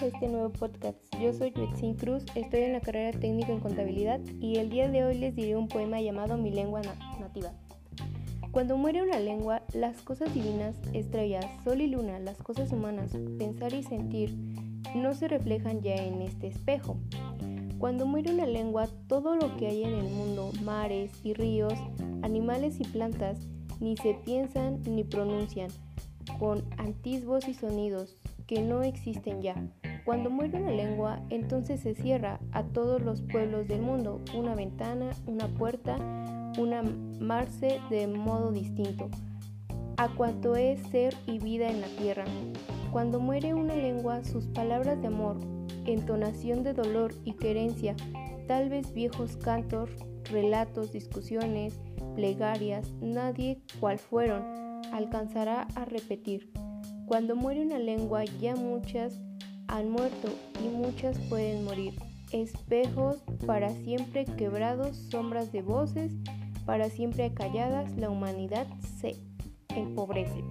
este nuevo podcast. Yo soy Betsín Cruz, estoy en la carrera técnico en contabilidad y el día de hoy les diré un poema llamado Mi lengua nativa. Cuando muere una lengua, las cosas divinas, estrellas, sol y luna, las cosas humanas, pensar y sentir, no se reflejan ya en este espejo. Cuando muere una lengua, todo lo que hay en el mundo, mares y ríos, animales y plantas, ni se piensan ni pronuncian, con antisbos y sonidos que no existen ya. Cuando muere una lengua, entonces se cierra a todos los pueblos del mundo una ventana, una puerta, una marce de modo distinto a cuanto es ser y vida en la tierra. Cuando muere una lengua, sus palabras de amor, entonación de dolor y querencia, tal vez viejos cantos, relatos, discusiones, plegarias, nadie cual fueron, alcanzará a repetir. Cuando muere una lengua, ya muchas han muerto y muchas pueden morir. Espejos para siempre quebrados, sombras de voces, para siempre calladas, la humanidad se empobrece.